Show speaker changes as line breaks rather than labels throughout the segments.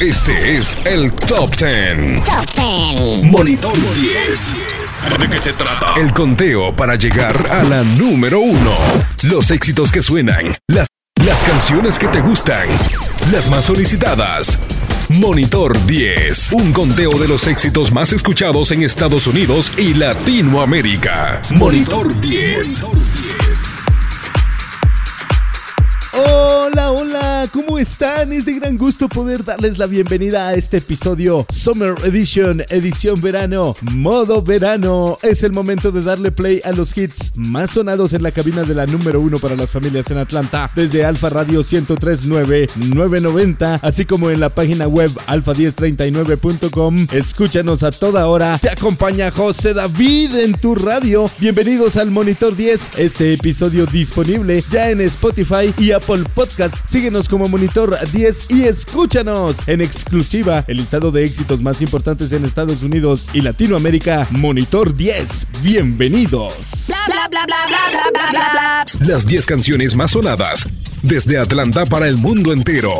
Este es el Top 10.
Top 10.
Monitor 10.
¿De qué se trata?
El conteo para llegar a la número uno. Los éxitos que suenan. Las, las canciones que te gustan. Las más solicitadas. Monitor 10. Un conteo de los éxitos más escuchados en Estados Unidos y Latinoamérica. Monitor 10.
Hola, hola, ¿cómo están? Es de gran gusto poder darles la bienvenida a este episodio Summer Edition, edición verano, modo verano. Es el momento de darle play a los hits más sonados en la cabina de la número uno para las familias en Atlanta, desde Alfa Radio 1039 990, así como en la página web alfa1039.com. Escúchanos a toda hora. Te acompaña José David en tu radio. Bienvenidos al Monitor 10, este episodio disponible ya en Spotify y Apple Podcast, síguenos como Monitor 10 y escúchanos en exclusiva el listado de éxitos más importantes en Estados Unidos y Latinoamérica. Monitor 10, bienvenidos.
Bla, bla, bla, bla, bla, bla, bla.
Las 10 canciones más sonadas desde Atlanta para el mundo entero.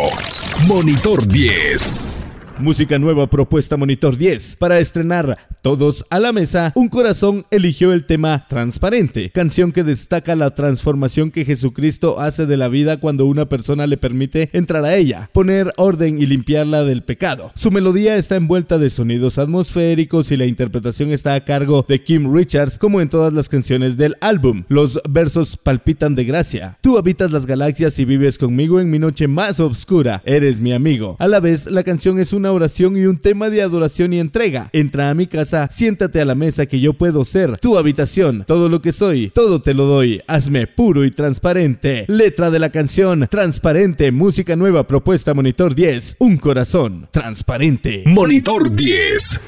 Monitor 10.
Música nueva propuesta Monitor 10. Para estrenar Todos a la Mesa, Un Corazón eligió el tema Transparente, canción que destaca la transformación que Jesucristo hace de la vida cuando una persona le permite entrar a ella, poner orden y limpiarla del pecado. Su melodía está envuelta de sonidos atmosféricos y la interpretación está a cargo de Kim Richards como en todas las canciones del álbum. Los versos palpitan de gracia. Tú habitas las galaxias y vives conmigo en mi noche más oscura. Eres mi amigo. A la vez, la canción es una oración y un tema de adoración y entrega. Entra a mi casa, siéntate a la mesa que yo puedo ser tu habitación. Todo lo que soy, todo te lo doy. Hazme puro y transparente. Letra de la canción, transparente, música nueva propuesta Monitor 10. Un corazón, transparente.
Monitor 10.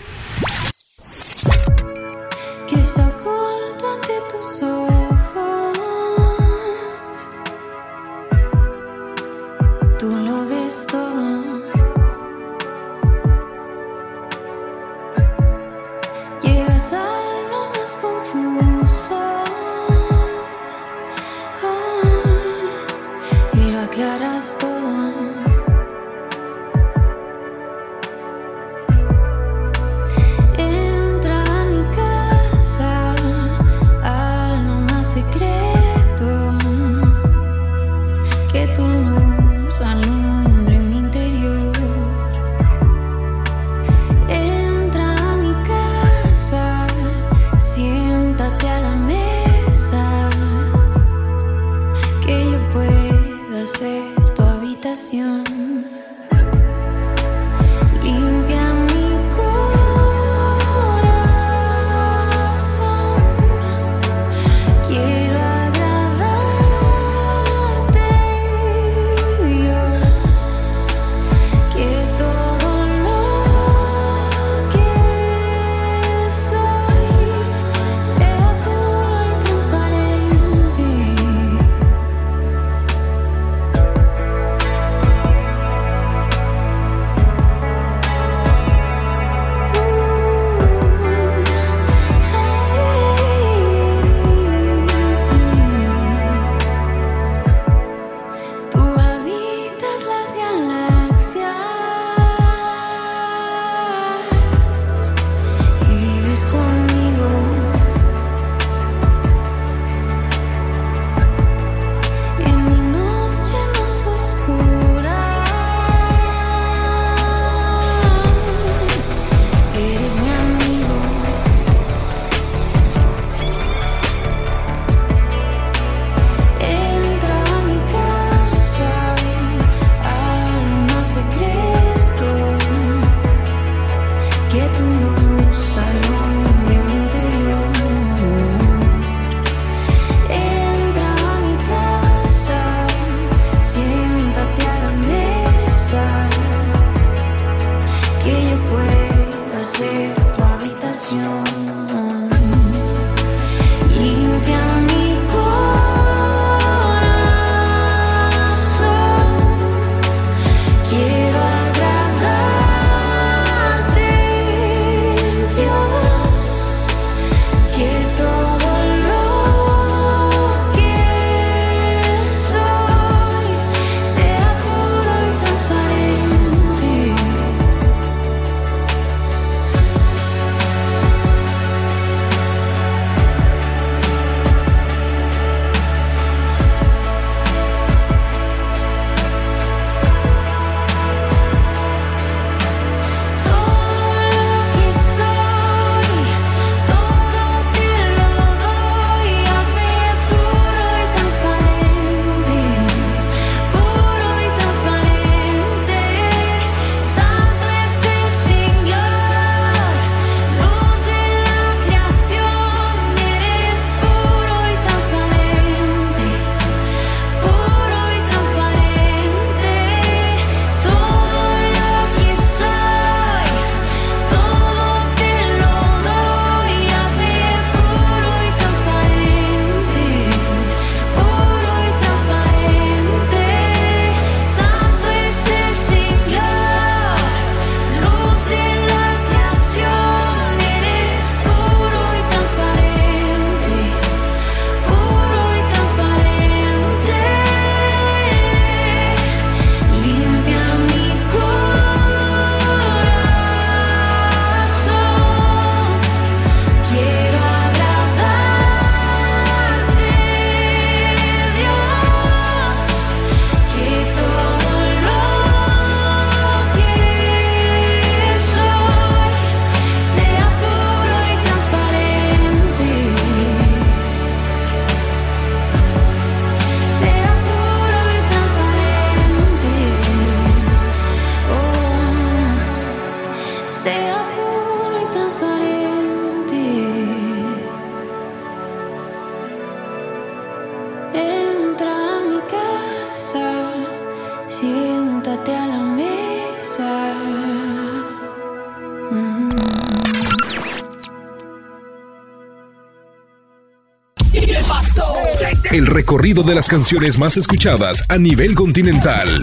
El recorrido de las canciones más escuchadas a nivel continental.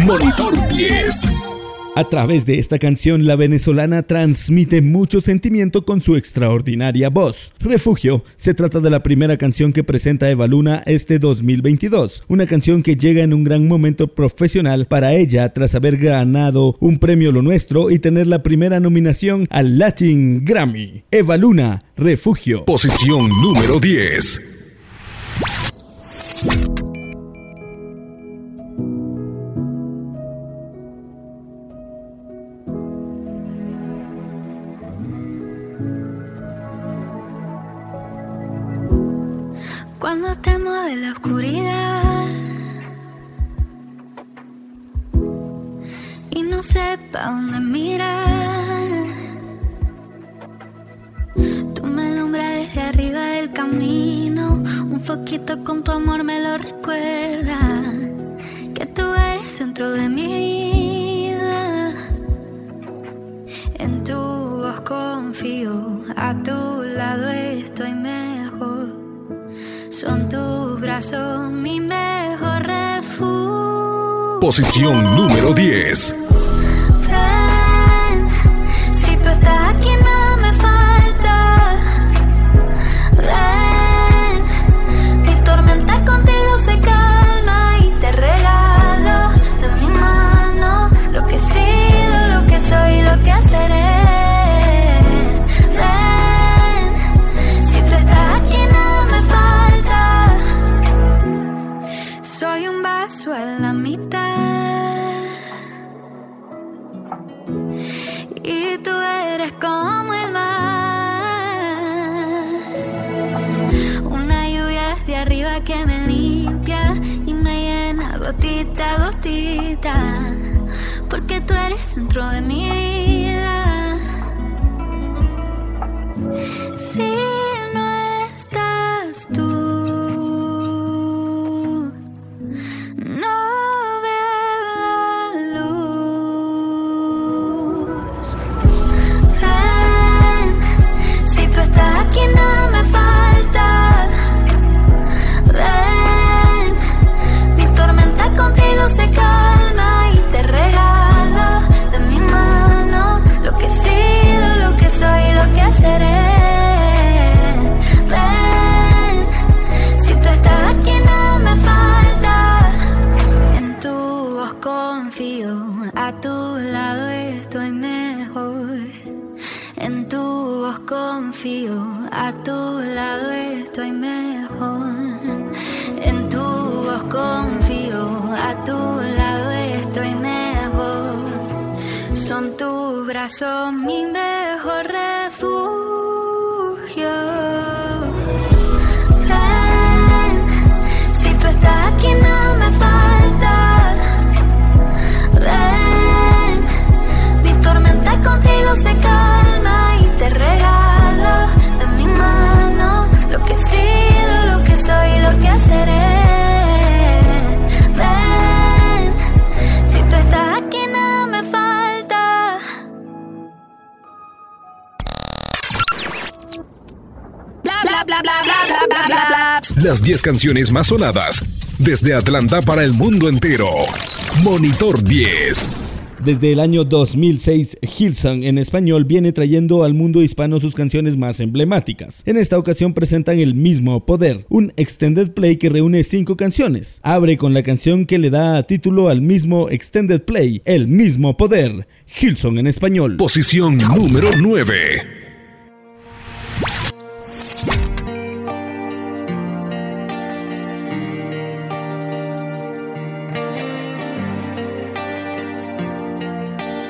Monitor 10.
A través de esta canción, la venezolana transmite mucho sentimiento con su extraordinaria voz. Refugio se trata de la primera canción que presenta Eva Luna este 2022, una canción que llega en un gran momento profesional para ella tras haber ganado un premio Lo Nuestro y tener la primera nominación al Latin Grammy. Eva Luna, Refugio.
Posición número 10.
Cuando temo de la oscuridad y no sepa dónde mirar, desde arriba del camino. Un foquito con tu amor me lo recuerda. Que tú eres centro de mi vida. En tu voz confío, a tu lado estoy mejor. Son tus brazos mi mejor refugio.
Posición número 10.
Ven, si tú estás aquí
Las 10 canciones más sonadas desde Atlanta para el mundo entero. Monitor 10.
Desde el año 2006, Hillsong en español viene trayendo al mundo hispano sus canciones más emblemáticas. En esta ocasión presentan El mismo poder, un extended play que reúne cinco canciones. Abre con la canción que le da título al mismo extended play, El mismo poder, Hillsong en español.
Posición número 9.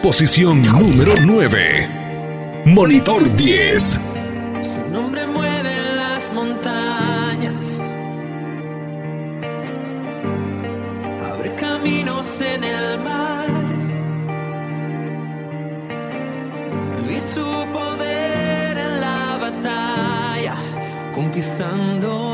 Posición número 9. Monitor 10.
Su nombre mueve las montañas, abre caminos en el mar. Vi su poder en la batalla, conquistándola.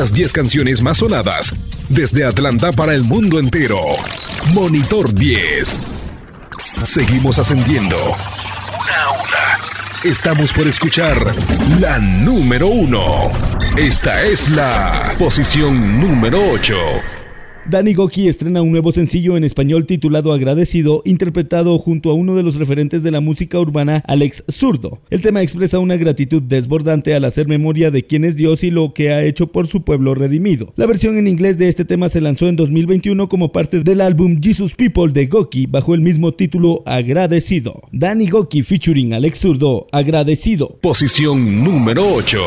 Las 10 canciones más sonadas desde Atlanta para el mundo entero. Monitor 10. Seguimos ascendiendo. Una a una. Estamos por escuchar la número 1. Esta es la posición número 8.
Danny Goki estrena un nuevo sencillo en español titulado Agradecido, interpretado junto a uno de los referentes de la música urbana, Alex Zurdo. El tema expresa una gratitud desbordante al hacer memoria de quién es Dios y lo que ha hecho por su pueblo redimido. La versión en inglés de este tema se lanzó en 2021 como parte del álbum Jesus People de Goki bajo el mismo título Agradecido. Danny Goki featuring Alex Zurdo, Agradecido.
Posición número 8.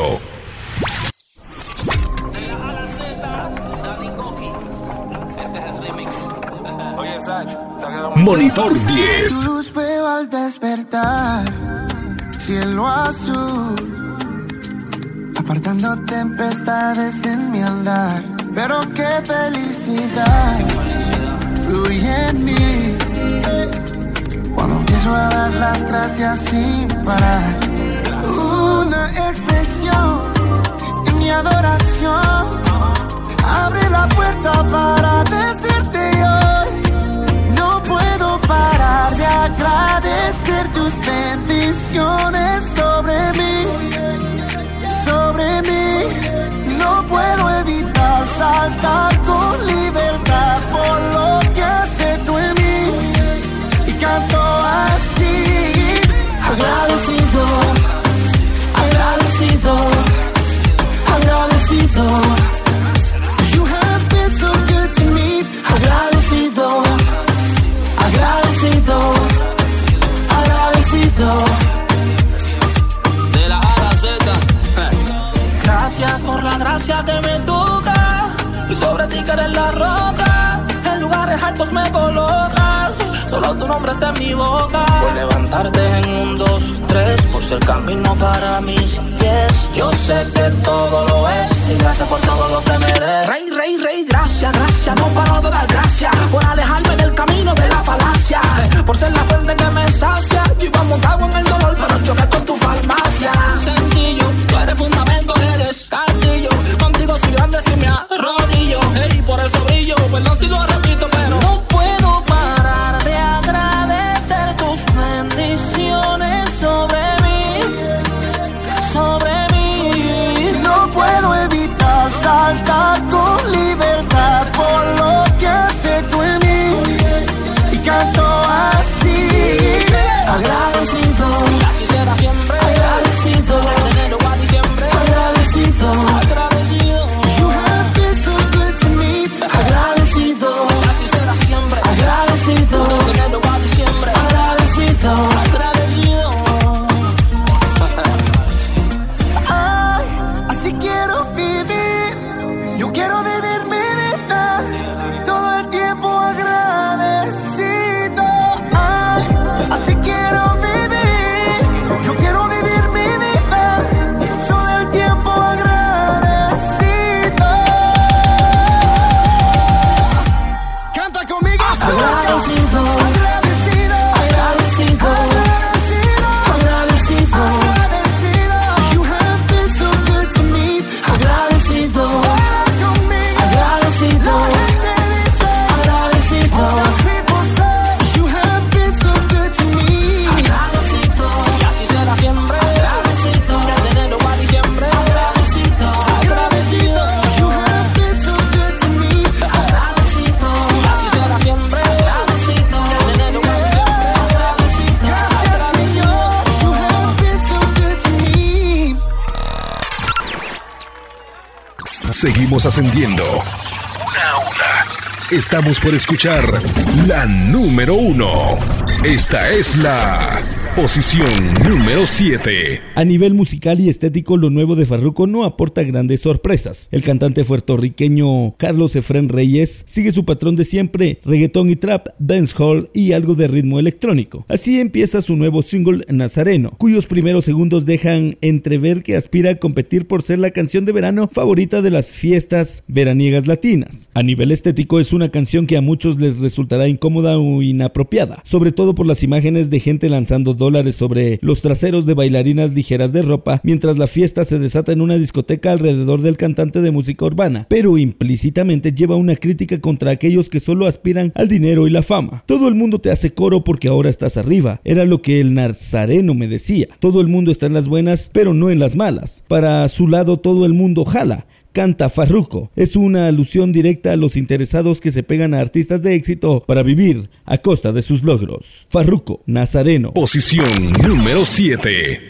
Monitor 10.
Luz veo al despertar, cielo azul, apartando tempestades en mi andar. Pero qué felicidad fluye en mí cuando empiezo a dar las gracias sin parar. Una expresión en mi adoración abre la puerta para decirte parar de agradecer tus bendiciones sobre mí, sobre mí. No puedo evitar saltar con libertad por lo que has hecho en mí. Y canto así, agradecido, agradecido, agradecido.
Está en mi boca. Por levantarte en un, dos, tres. Por ser camino para mis pies. Yo sé que todo lo es. Y gracias por todo lo que me des. Rey, rey, rey, gracias, gracias. No paro de dar gracias. Por alejarme del camino de la falacia. Por ser la fuente que me sacia. Yo iba montado en el dolor, pero choqué con tu farmacia. Sencillo, tú eres fundamento, eres castillo. Contigo soy grande si me arrodillo. Ey, por eso brillo, perdón si lo repito,
Seguimos ascendiendo. Una a una. Estamos por escuchar la número uno. Esta es la posición número 7.
A nivel musical y estético, lo nuevo de Farruko no aporta grandes sorpresas. El cantante puertorriqueño Carlos Efren Reyes sigue su patrón de siempre, reggaetón y trap, dancehall y algo de ritmo electrónico. Así empieza su nuevo single Nazareno, cuyos primeros segundos dejan entrever que aspira a competir por ser la canción de verano favorita de las fiestas veraniegas latinas. A nivel estético es una canción que a muchos les resultará incómoda o inapropiada, sobre todo por las imágenes de gente lanzando dólares sobre los traseros de bailarinas ligeras de ropa mientras la fiesta se desata en una discoteca alrededor del cantante de música urbana, pero implícitamente lleva una crítica contra aquellos que solo aspiran al dinero y la fama. Todo el mundo te hace coro porque ahora estás arriba, era lo que el nazareno me decía. Todo el mundo está en las buenas, pero no en las malas. Para su lado todo el mundo jala canta Farruko. Es una alusión directa a los interesados que se pegan a artistas de éxito para vivir a costa de sus logros. Farruko, Nazareno.
Posición número 7.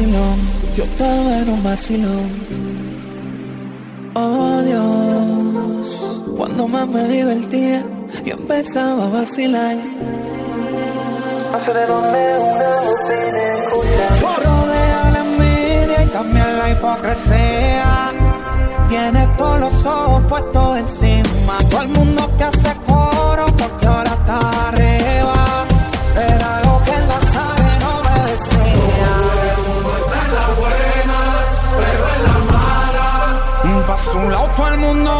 Vacilón, yo estaba en un vacilón. Oh Dios, cuando más me divertía, yo empezaba a vacilar. No sé de dónde una bocina escucha. Rodea la envidia y también la hipocresía. Tienes todos los ojos puestos encima. Todo el mundo te hace coro porque ahora está todo el mundo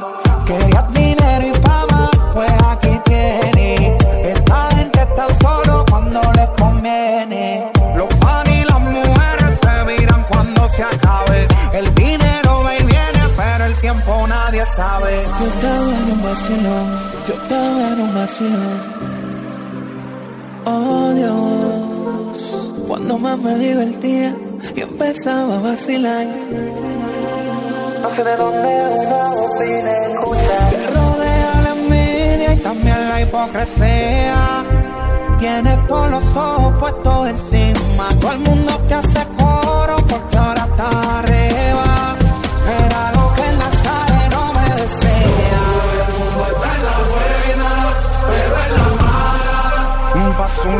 Yo estaba en un vacilón, yo estaba en un vacilón. Oh Dios, cuando más me divertía, yo empezaba a vacilar. No sé de dónde una bocina escucha. Te rodea la envidia y también la hipocresía. Tienes todos los ojos puestos encima. Todo el mundo te hace coro porque ahora está arriba.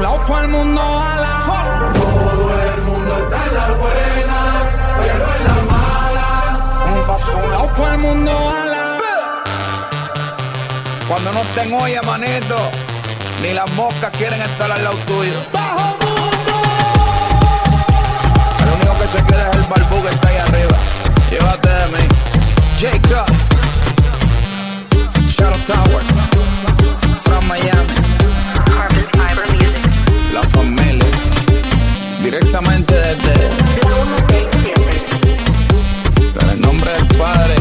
Todo el mundo ala. Todo el mundo está en la buena, pero en la mala. Pa' su lado todo el mundo ala. Cuando no estén hoy, manito, ni las moscas quieren estar al lado tuyo. ¡Bajo mundo! El único que se queda es el barbú que está ahí arriba. Llévate de mí. J. Cross. Shadow Towers. La familia. Directamente desde. En el nombre del Padre,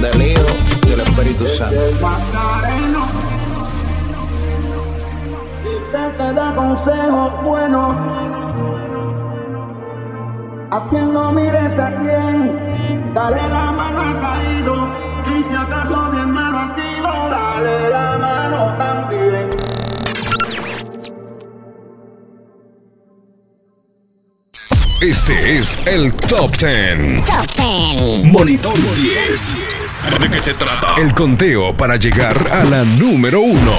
del Hijo y del Espíritu Santo.
te da consejos buenos. A quien no mires a quien, dale la mano al caído. Y si acaso bien malo ha sido, dale la mano también.
Este es el Top 10.
Top 10.
Monitor 10. ¿De qué se trata? El conteo para llegar a la número uno.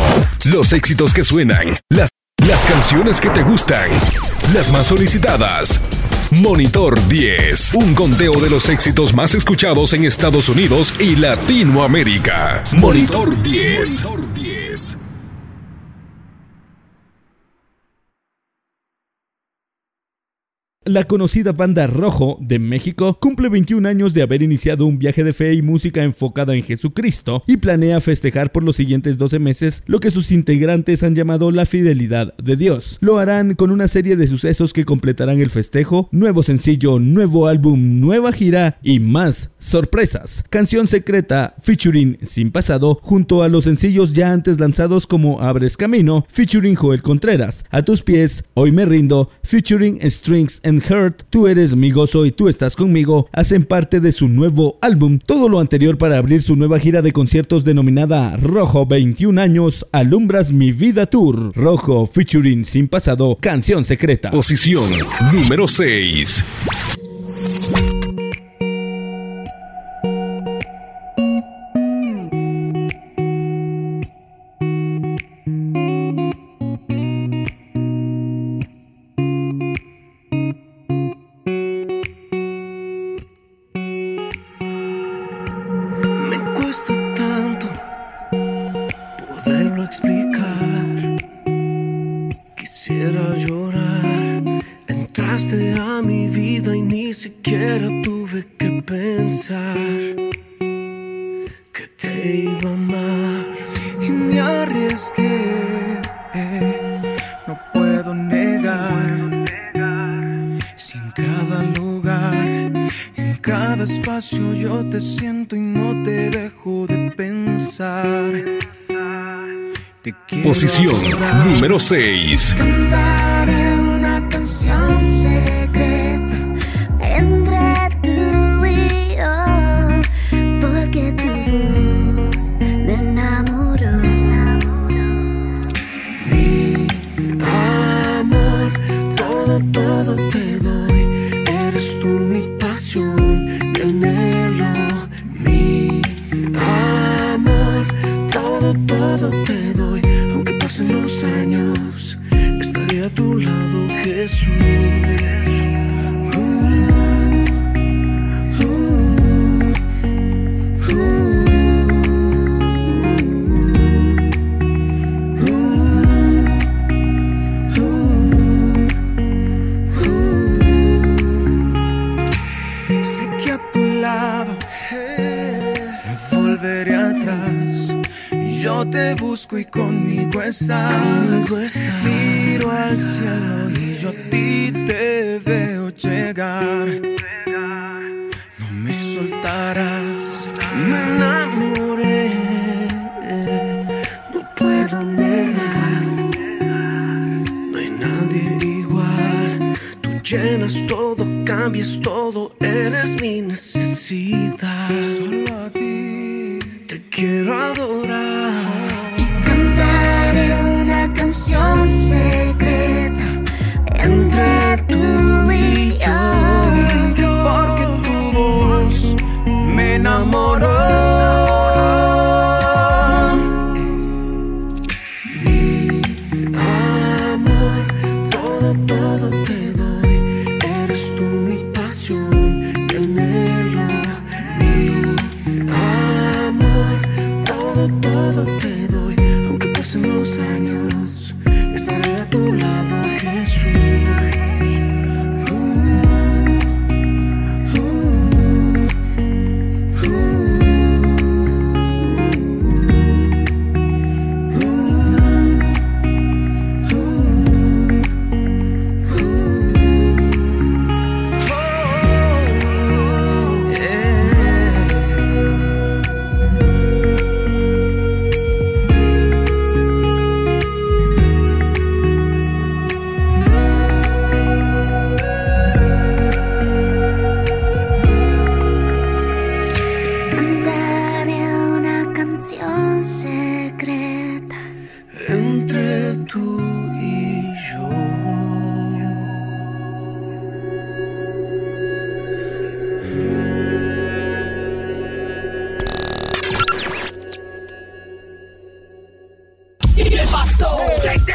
Los éxitos que suenan, las, las canciones que te gustan, las más solicitadas. Monitor 10, un conteo de los éxitos más escuchados en Estados Unidos y Latinoamérica. Monitor 10. Monitor 10.
La conocida banda Rojo de México cumple 21 años de haber iniciado un viaje de fe y música enfocada en Jesucristo y planea festejar por los siguientes 12 meses lo que sus integrantes han llamado la fidelidad de Dios. Lo harán con una serie de sucesos que completarán el festejo, nuevo sencillo, nuevo álbum, nueva gira y más sorpresas. Canción secreta featuring Sin Pasado junto a los sencillos ya antes lanzados como Abres Camino featuring Joel Contreras, A tus pies, Hoy me rindo featuring Strings and Hurt, Tú eres mi gozo y tú estás conmigo, hacen parte de su nuevo álbum. Todo lo anterior para abrir su nueva gira de conciertos denominada Rojo 21 años, Alumbras mi vida tour. Rojo featuring Sin Pasado, canción secreta.
Posición número 6. Número 6.
Cantaré una canción Me
enamoré. No puedo negar. No hay nadie igual. Tú llenas todo, cambias todo,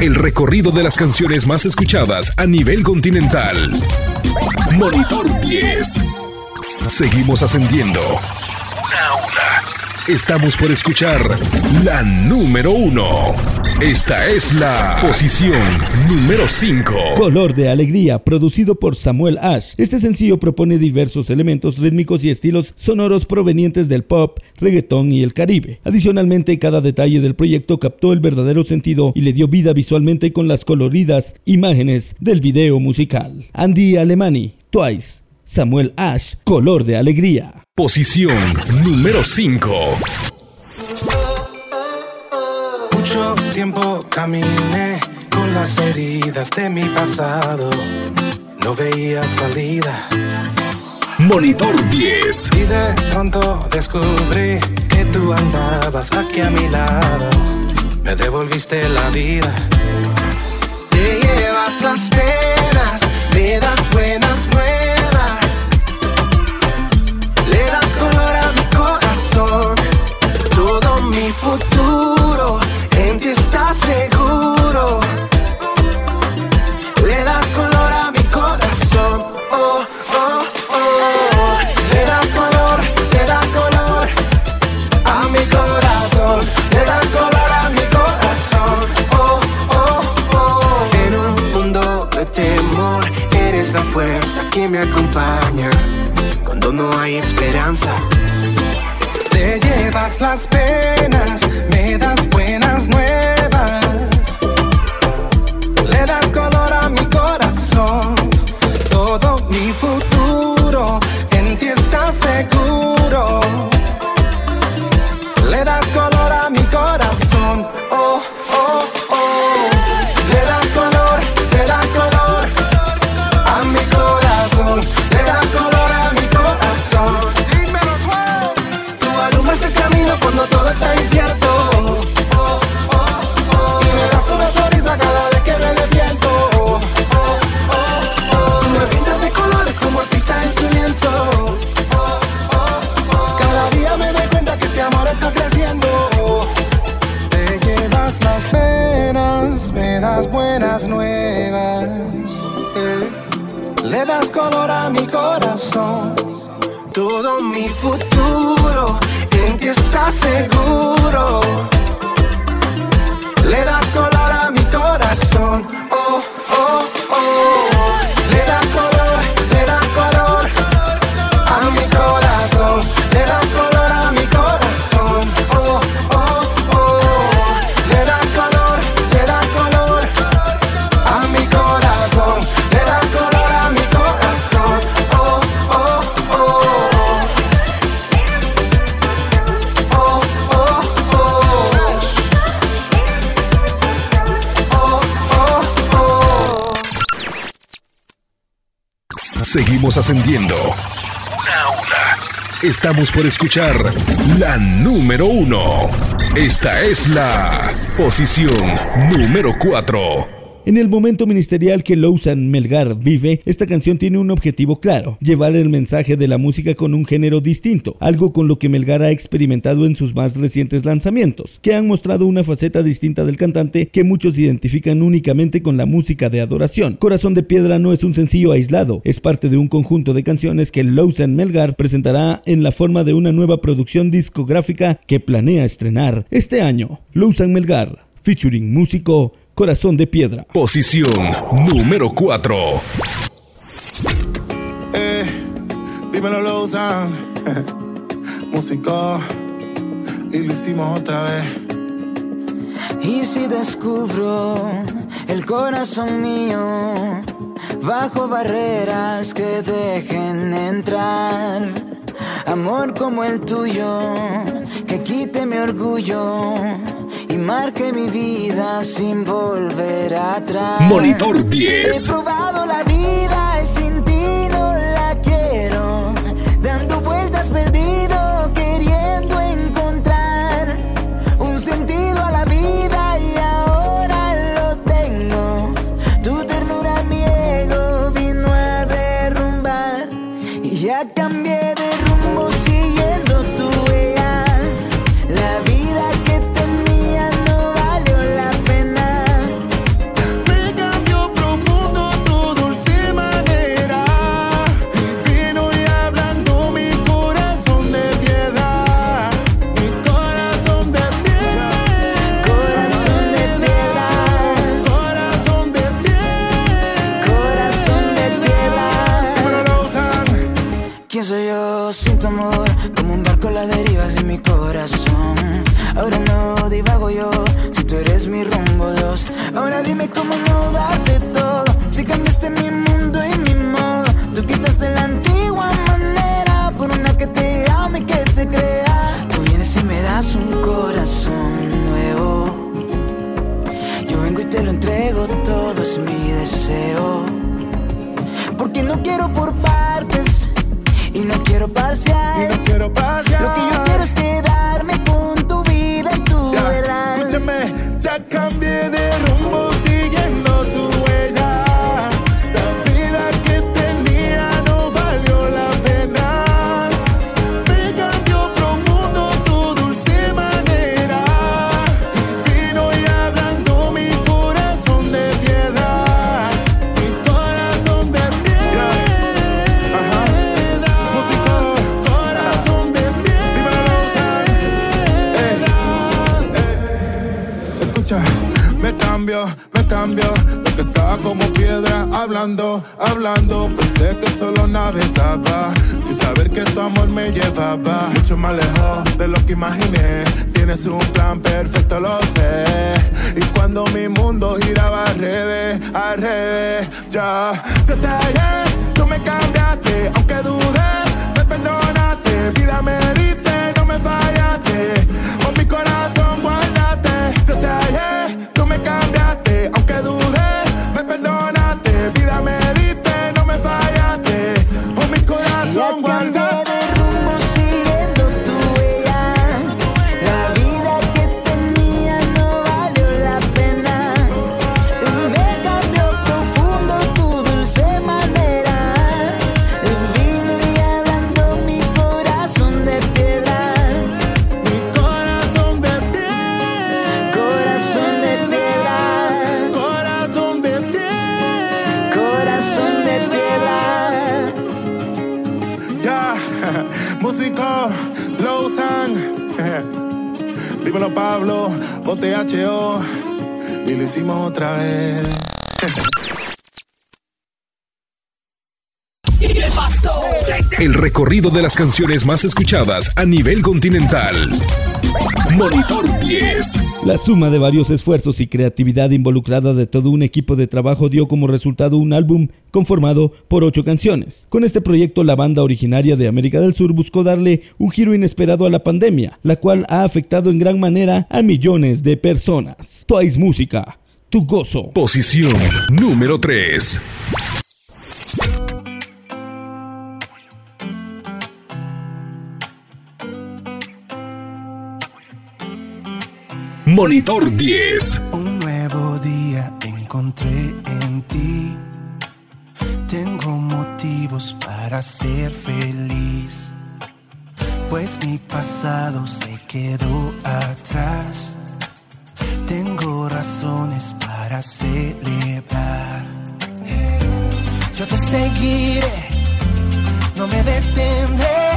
El recorrido de las canciones más escuchadas a nivel continental. Monitor 10. Seguimos ascendiendo. Una a una. Estamos por escuchar la número uno. Esta es la posición número 5.
Color de Alegría, producido por Samuel Ash. Este sencillo propone diversos elementos rítmicos y estilos sonoros provenientes del pop, reggaetón y el caribe. Adicionalmente, cada detalle del proyecto captó el verdadero sentido y le dio vida visualmente con las coloridas imágenes del video musical. Andy Alemani, Twice, Samuel Ash, Color de Alegría.
Posición número 5.
Mucho tiempo caminé con las heridas de mi pasado. No veía salida.
Monitor 10.
Y de pronto descubrí que tú andabas aquí a mi lado. Me devolviste la vida. Te llevas las penas, me das buenas nuevas. Le das color a mi corazón. Todo mi futuro ti está seguro. Le das color a mi corazón. Oh, oh, oh. Le das color, le das color a mi corazón. Le das color a mi corazón. Oh, oh, oh. En un mundo de temor, eres la fuerza que me acompaña cuando no hay esperanza. Te llevas las penas,
Ascendiendo. Una a una. Estamos por escuchar la número uno. Esta es la posición número 4.
En el momento ministerial que Lousan Melgar vive, esta canción tiene un objetivo claro, llevar el mensaje de la música con un género distinto, algo con lo que Melgar ha experimentado en sus más recientes lanzamientos, que han mostrado una faceta distinta del cantante que muchos identifican únicamente con la música de adoración. Corazón de Piedra no es un sencillo aislado, es parte de un conjunto de canciones que Lousan Melgar presentará en la forma de una nueva producción discográfica que planea estrenar este año. Lousan Melgar, featuring músico Corazón de Piedra.
Posición número 4.
Eh, dímelo, Lozan. Músico. Y lo hicimos otra vez.
Y si descubro el corazón mío bajo barreras que dejen entrar amor como el tuyo que quite mi orgullo y marque mi vida sin volver atrás.
Monitor 10.
He probado la vida de
las canciones más escuchadas a nivel continental. Monitor 10.
La suma de varios esfuerzos y creatividad involucrada de todo un equipo de trabajo dio como resultado un álbum conformado por ocho canciones. Con este proyecto la banda originaria de América del Sur buscó darle un giro inesperado a la pandemia, la cual ha afectado en gran manera a millones de personas. Twice Música, tu gozo.
Posición número 3. Monitor 10.
Un nuevo día encontré en ti. Tengo motivos para ser feliz. Pues mi pasado se quedó atrás. Tengo razones para celebrar. Yo te seguiré, no me detendré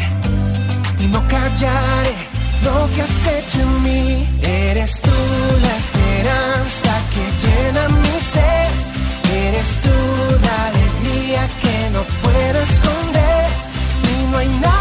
y no callaré lo que has hecho en mí, eres tú la esperanza que llena mi ser. Eres tú la alegría que no puedo esconder. Y no hay nada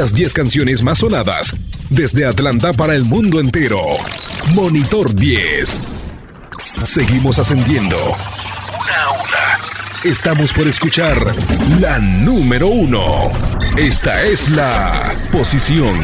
Las 10 canciones más sonadas desde Atlanta para el mundo entero. Monitor 10. Seguimos ascendiendo. Una a una. Estamos por escuchar la número uno. Esta es la posición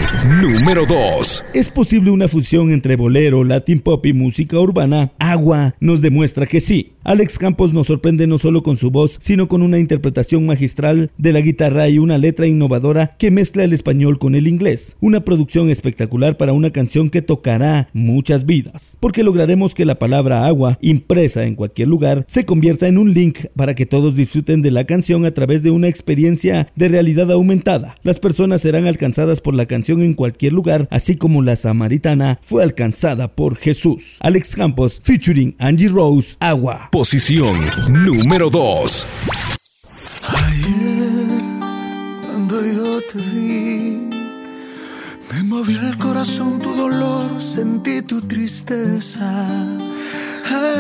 número 2.
¿Es posible una fusión entre bolero, latin pop y música urbana? Agua nos demuestra que sí. Alex Campos nos sorprende no solo con su voz, sino con una interpretación magistral de la guitarra y una letra innovadora que mezcla el español con el inglés. Una producción espectacular para una canción que tocará muchas vidas, porque lograremos que la palabra agua, impresa en cualquier lugar, se convierta en un link para que todos disfruten de la canción a través de una experiencia de realidad aumentada. Las personas serán alcanzadas por la canción en cualquier lugar, así como la samaritana fue alcanzada por Jesús. Alex Campos, featuring Angie Rose, Agua.
Posición número 2.
Cuando yo te vi, me movió el corazón tu dolor, sentí tu tristeza.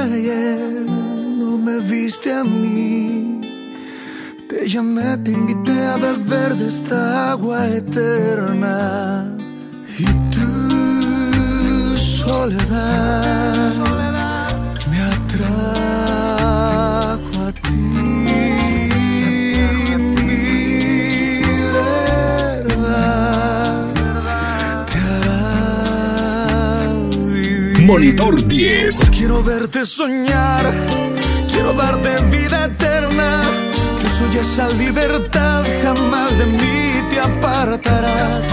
Ayer no me viste a mí, te llamé, te invité a beber de esta agua eterna. Y tu soledad
Monitor 10.
Quiero verte soñar, quiero darte vida eterna. Yo soy esa libertad, jamás de mí te apartarás.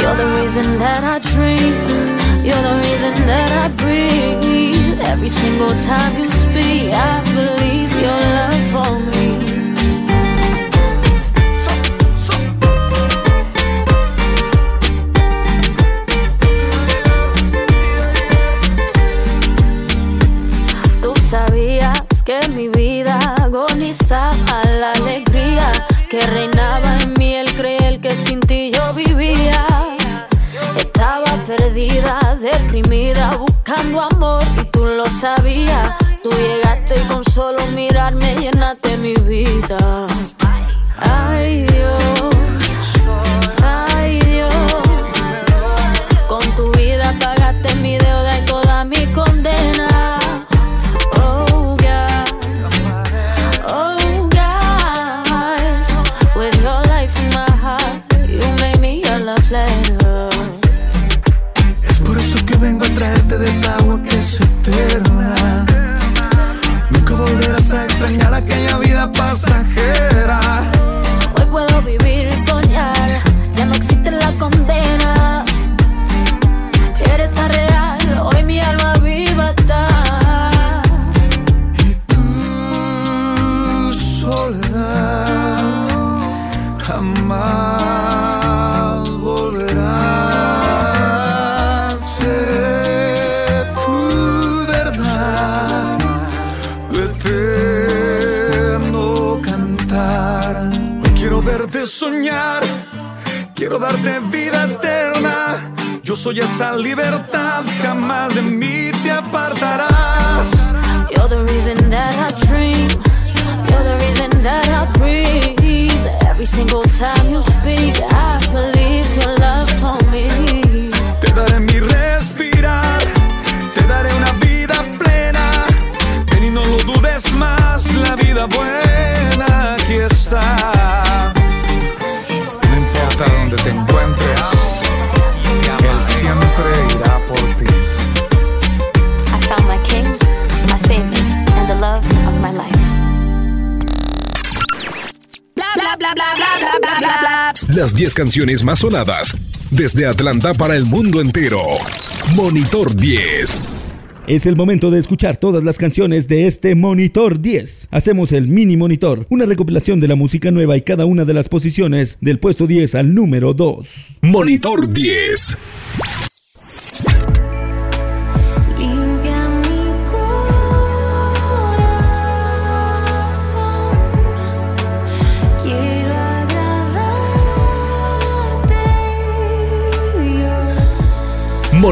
You're the reason that I dream. You're the reason that I breathe. Every single time you speak, I believe your love for me. Tú sabías que mi vida agonizaba la buscando amor y tú lo sabías. Tú llegaste y con solo mirarme llenaste mi vida. Ay Dios,
darte vida eterna. Yo soy esa libertad, jamás de mí te apartarás.
You're the reason that I dream. You're the reason that I breathe. Every single time you speak,
Las 10 canciones más sonadas desde Atlanta para el mundo entero. Monitor 10.
Es el momento de escuchar todas las canciones de este Monitor 10. Hacemos el mini monitor, una recopilación de la música nueva y cada una de las posiciones del puesto 10 al número 2.
Monitor 10.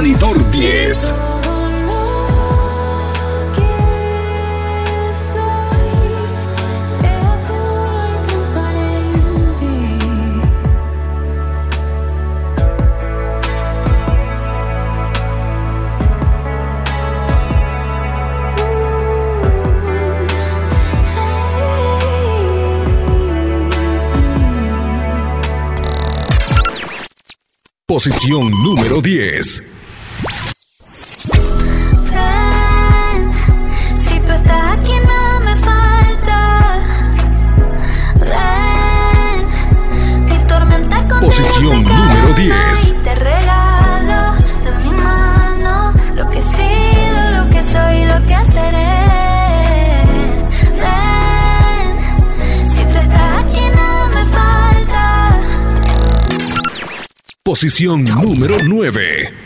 Y transparente.
Posición número 10. Posición número
calma
10.
y Te regalo de mi mano lo que he sido, lo que soy, lo que seré. Ven, si tú estás aquí no me falta.
Posición número 9.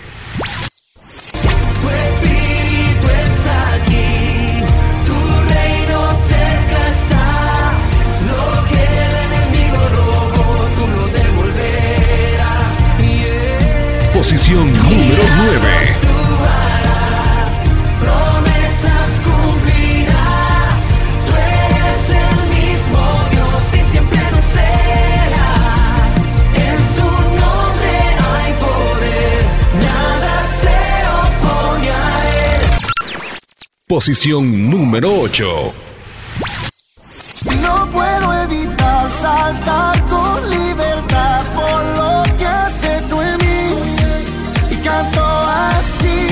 Posición número 8.
No puedo evitar saltar con libertad por lo que has hecho en mí. Y canto así.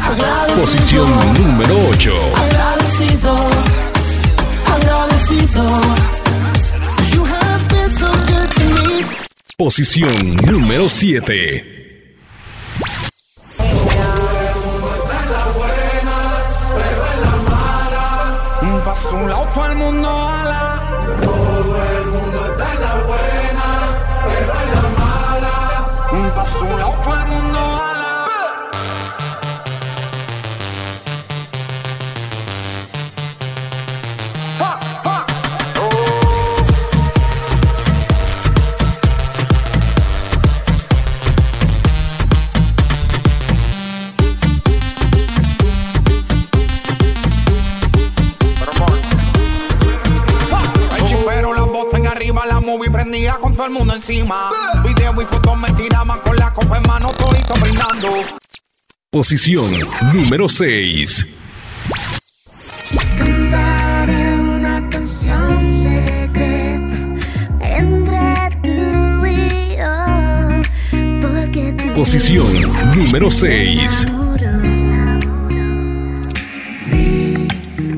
Agradecido,
Posición número 8.
agradecido, agradecido. You have been so good to me.
Posición número 7.
Un paso a un lado, todo el mundo prendía con todo el mundo encima. Video y fotos me tiraban con la copa en mano, todito brindando.
Posición número 6.
Cantaré una canción secreta entre tú y yo. Porque tú
Posición número 6.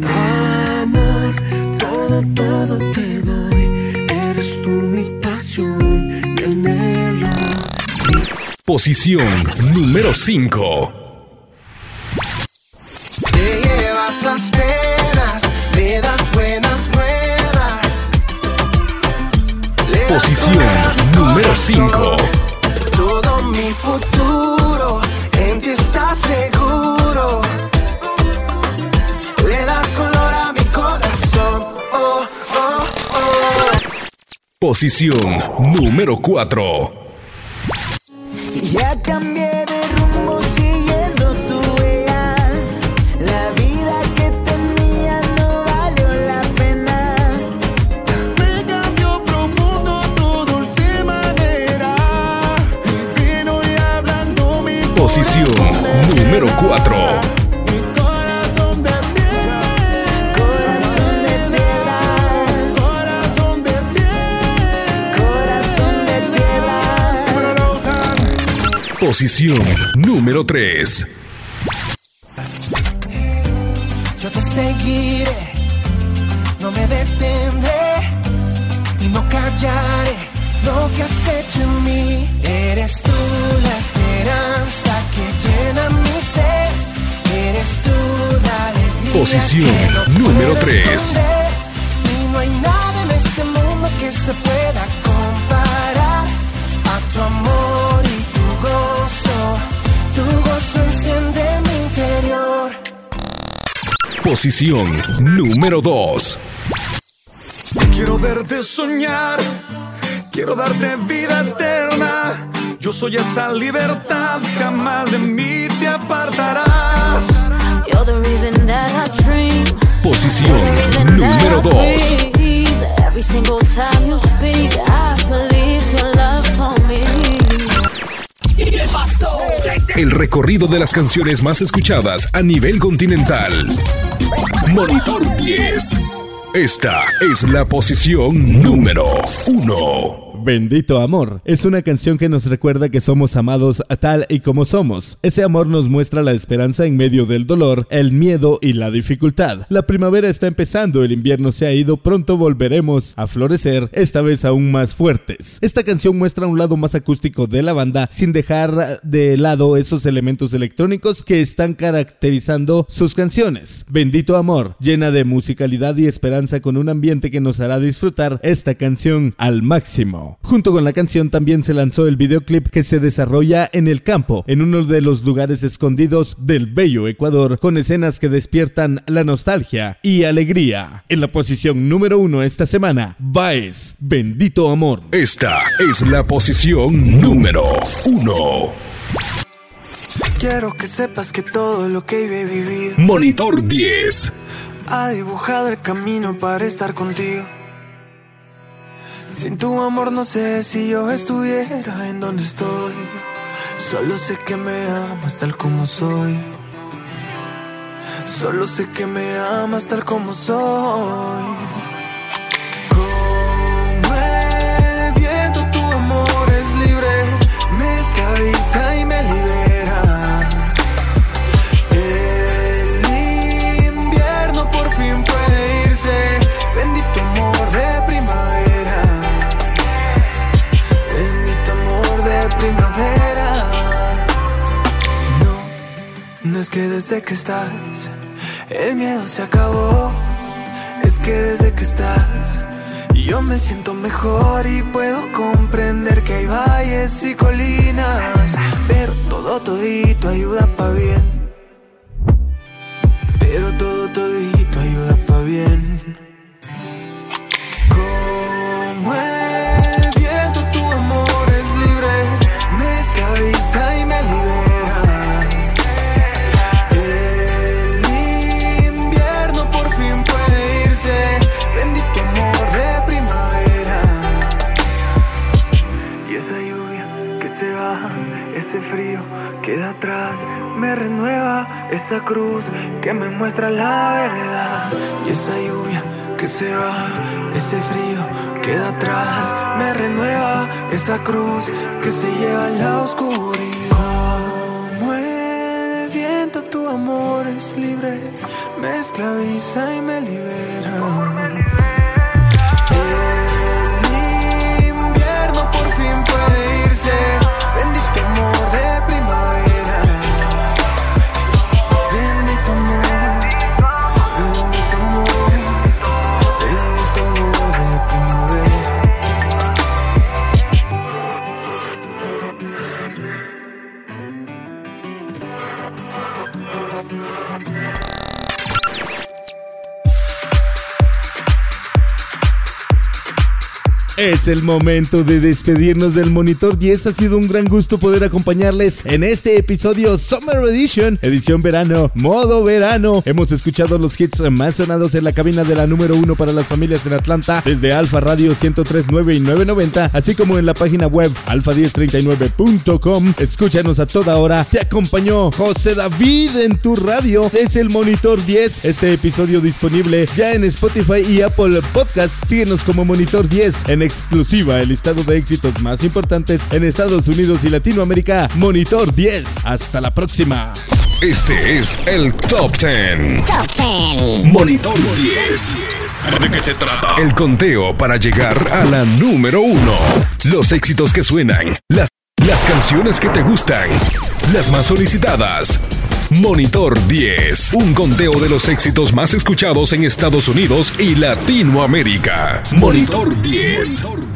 Amor, todo, todo te doy. Eres tú
Posición número 5.
Te llevas las penas, me das buenas nuevas.
Posición número
corazón.
5.
Todo mi futuro en ti está seguro. Le das color a mi corazón. Oh, oh, oh.
Posición número 4.
Ya cambié de rumbo siguiendo tu huella. La vida que tenía no valió la pena.
Me cambió profundo tu dulce manera. Vino y hablando mi
Posición número 4. Posición número 3.
Yo te seguiré, no me detendré y no callaré
lo que has hecho en mí. Eres tú la esperanza que llena mi ser. Eres tú la alegría.
Posición
que no
número
puedo
3.
esconder. Y no hay nada en este mundo que se pueda
Posición número 2.
Quiero verte soñar, quiero darte vida eterna. Yo soy esa libertad, jamás de mí te apartarás.
You're the reason that I dream.
Posición número
I
2.
breathe. Every single time you speak, I believe your love for me.
El recorrido de las canciones más escuchadas a nivel continental. Monitor 10. Esta es la posición número 1.
Bendito amor es una canción que nos recuerda que somos amados tal y como somos. Ese amor nos muestra la esperanza en medio del dolor, el miedo y la dificultad. La primavera está empezando, el invierno se ha ido, pronto volveremos a florecer, esta vez aún más fuertes. Esta canción muestra un lado más acústico de la banda sin dejar de lado esos elementos electrónicos que están caracterizando sus canciones. Bendito amor, llena de musicalidad y esperanza con un ambiente que nos hará disfrutar esta canción al máximo. Junto con la canción también se lanzó el videoclip que se desarrolla en el campo, en uno de los lugares escondidos del bello Ecuador, con escenas que despiertan la nostalgia y alegría. En la posición número uno esta semana, Baez, Bendito Amor.
Esta es la posición número 1.
Quiero que sepas que todo lo que he vivido
Monitor 10.
ha dibujado el camino para estar contigo. Sin tu amor no sé si yo estuviera en donde estoy. Solo sé que me amas tal como soy. Solo sé que me amas tal como soy. Como el viento, tu amor es libre. Me esclaviza y me libera. No, es que desde que estás, el miedo se acabó. Es que desde que estás, yo me siento mejor y puedo comprender que hay valles y colinas. Pero todo todito ayuda pa' bien. Pero todo todito ayuda pa' bien. Queda atrás, me renueva esa cruz que me muestra la verdad. Y esa lluvia que se va, ese frío queda atrás, me renueva esa cruz que se lleva la oscuridad. Como el viento, tu amor es libre, me esclaviza y me libera.
Es el momento de despedirnos del Monitor 10. Ha sido un gran gusto poder acompañarles en este episodio Summer Edition, edición verano, modo verano. Hemos escuchado los hits más sonados en la cabina de la número uno para las familias en Atlanta, desde Alfa Radio 1039 y 990, así como en la página web alfa1039.com. Escúchanos a toda hora. Te acompañó José David en tu radio. Es el Monitor 10. Este episodio disponible ya en Spotify y Apple Podcast. Síguenos como Monitor 10 en exclusiva el listado de éxitos más importantes en Estados Unidos y Latinoamérica. Monitor 10. Hasta la próxima.
Este es el Top 10.
Top 10.
Monitor 10.
¿De qué se trata?
El conteo para llegar a la número 1. Los éxitos que suenan. Las, las canciones que te gustan. Las más solicitadas. Monitor 10. Un conteo de los éxitos más escuchados en Estados Unidos y Latinoamérica. Monitor 10.